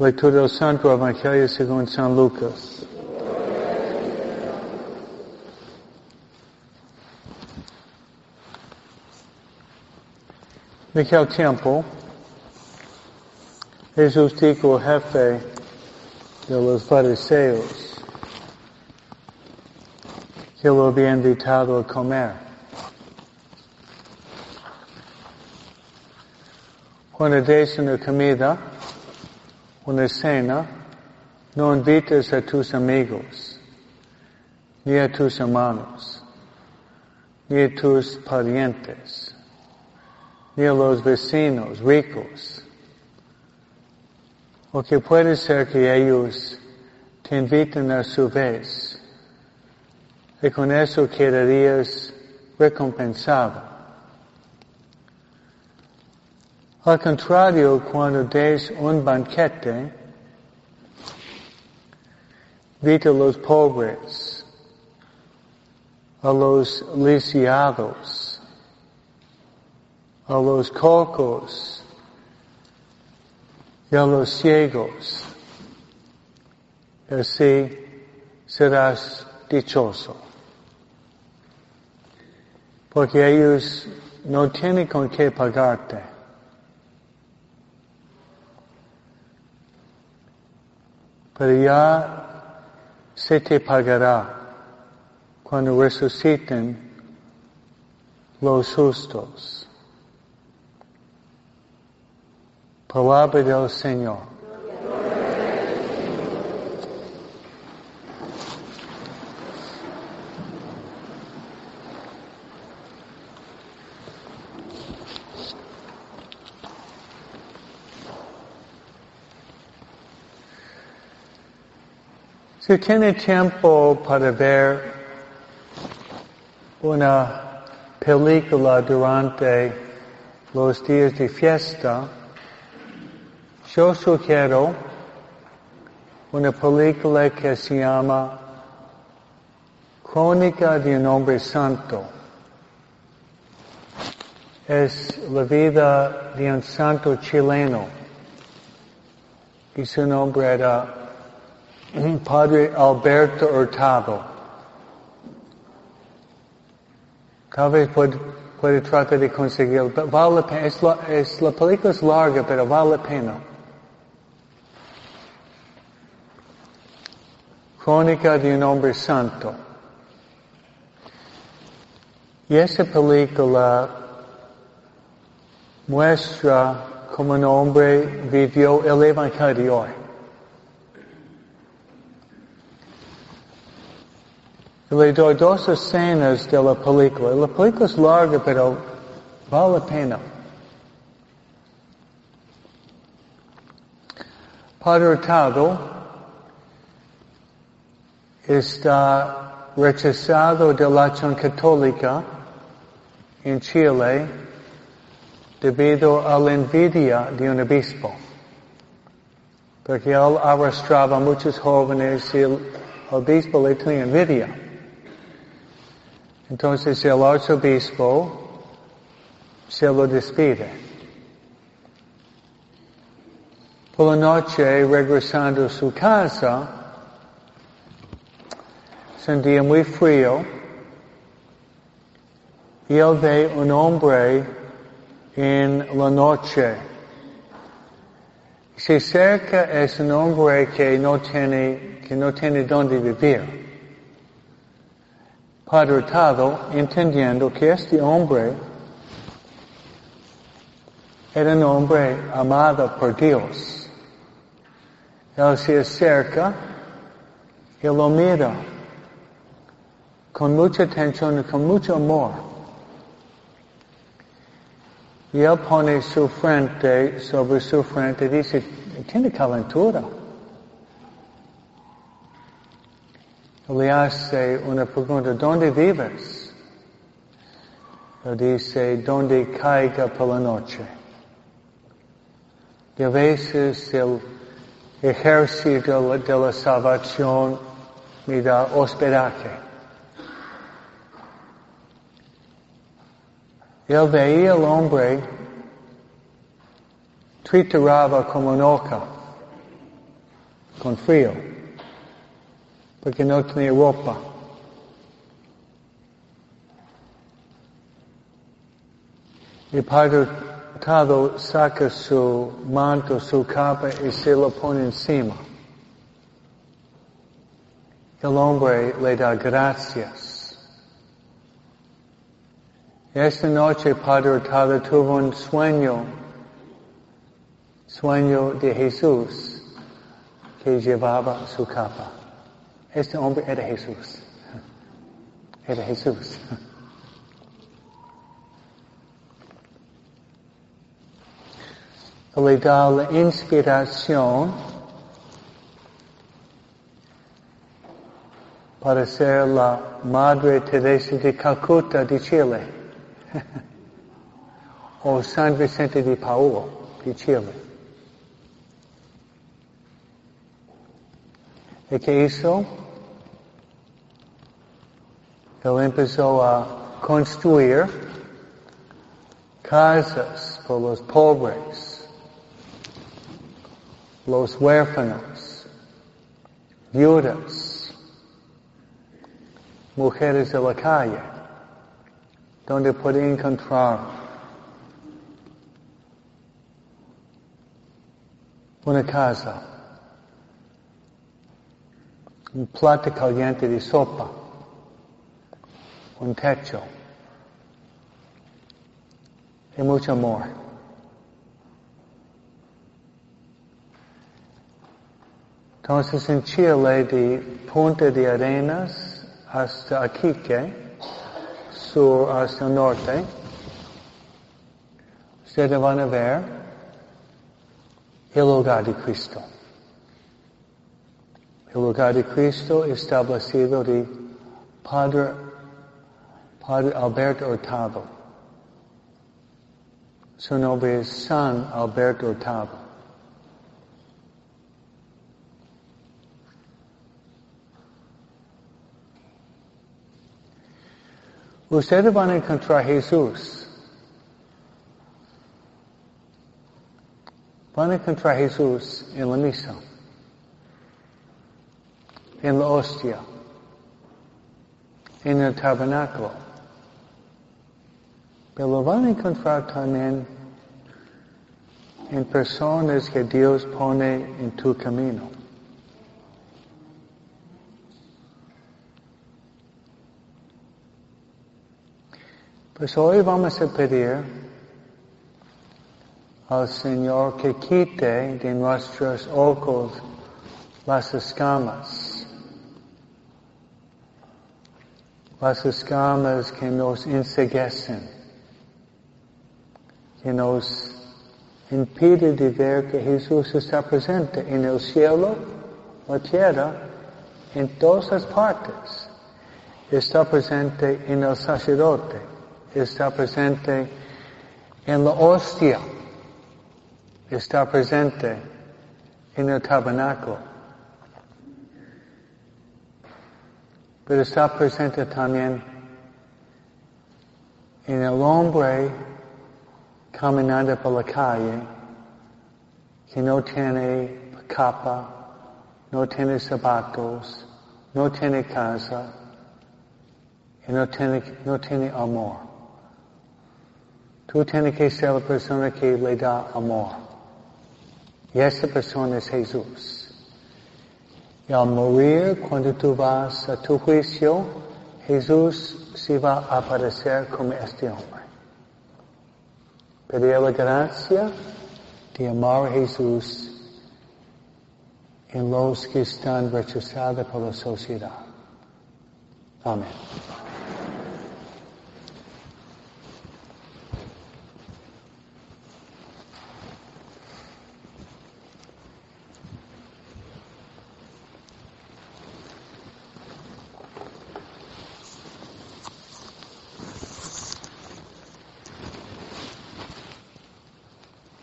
Lectura del Santo Evangelio según San Lucas. De aquel tiempo, Jesús dijo al jefe de los fariseos que lo había invitado a comer. Cuando des una comida, una cena, no invites a tus amigos, ni a tus hermanos, ni a tus parientes, ni a los vecinos ricos. O que puede ser que ellos te inviten a su vez y con eso quedarías recompensado. Al contrario, cuando des un banquete, invita a los pobres, a los lisiados, a los cocos y a los ciegos. Así serás dichoso. Porque ellos no tienen con qué pagarte. Pero ya se te pagará cuando resuciten los justos. Palabra del Señor. Si tiene tiempo para ver una película durante los días de fiesta, yo sugiero una película que se llama Crónica de un hombre santo. Es la vida de un santo chileno y su nombre era Padre Alberto Hurtado. Tal vez puede, tratar de conseguirlo. Vale la. Es la, película es larga, pero vale la pena. Crónica de un hombre santo. Y esa película muestra cómo un hombre vivió el Evangelio. Le doy dos escenas de la película. La película es larga, pero vale la pena. Padre Hurtado está rechazado de la acción católica en Chile debido a la envidia de un obispo. Porque él arrastraba a muchos jóvenes y el obispo le tenía envidia. Entonces el arzobispo se lo despide. Por la noche, regresando a su casa, es un día muy frío, y él ve un hombre en la noche. Se cerca es un hombre que no tiene, que no tiene dónde vivir. Padre entendiendo que este hombre era un hombre amado por Dios. Él se acerca y lo mira con mucha atención y con mucho amor. Y él pone su frente sobre su frente y dice, tiene calentura. Le hace una pregunta, ¿dónde vives? Le dice, ¿dónde caiga por la noche? Y a veces el ejército de la salvación me da hospedaje. Él veía al hombre trituraba como un oca. con frío, porque no tenía ropa. Y Padre Tado saca su manto, su capa y se lo pone encima. El hombre le da gracias. Esta noche Padre Hurtado tuvo un sueño, sueño de Jesús que llevaba su capa. Este hombre era Jesús. Era Jesús. Le da la inspiración para ser la Madre Teresa de Calcuta de Chile. o San Vicente de Paul de Chile. ¿Y qué hizo? Él empezó a uh, construir casas por los pobres, los huérfanos, viudas, mujeres de la calle, donde puede encontrar una casa, un plato caliente de sopa, un techo y mucho amor. Entonces en Chile de Punta de Arenas hasta Aquique, sur hasta norte, ustedes van a ver el hogar de Cristo. El hogar de Cristo establecido de Padre, Padre Alberto Hurtado. Su nombre es San Alberto Hurtado. Ustedes van a encontrar a Jesús. Van a encontrar a Jesús en la misa, en la hostia, en el tabernáculo. Pero van a encontrar también en personas que Dios pone en tu camino. Pues hoy vamos a pedir al Señor que quite de nuestros ojos las escamas, las escamas que nos enseguecen, que nos impiden de ver que Jesús está presente en el cielo, la tierra, en todas las partes. Está presente en el sacerdote, está presente en la hostia, está presente en el tabernáculo, pero está presente también en el hombre caminando por la calle que no tiene capa, no tiene zapatos, no tiene casa y no tiene, no tiene amor. Tú tienes que ser la persona que le da amor. Y esa persona es Jesús. Y al morir, cuando tú vas a tu juicio, Jesús se va a aparecer como este hombre. Pedir la gracia de amar a Jesús en los que están rechazados por la sociedad. Amén.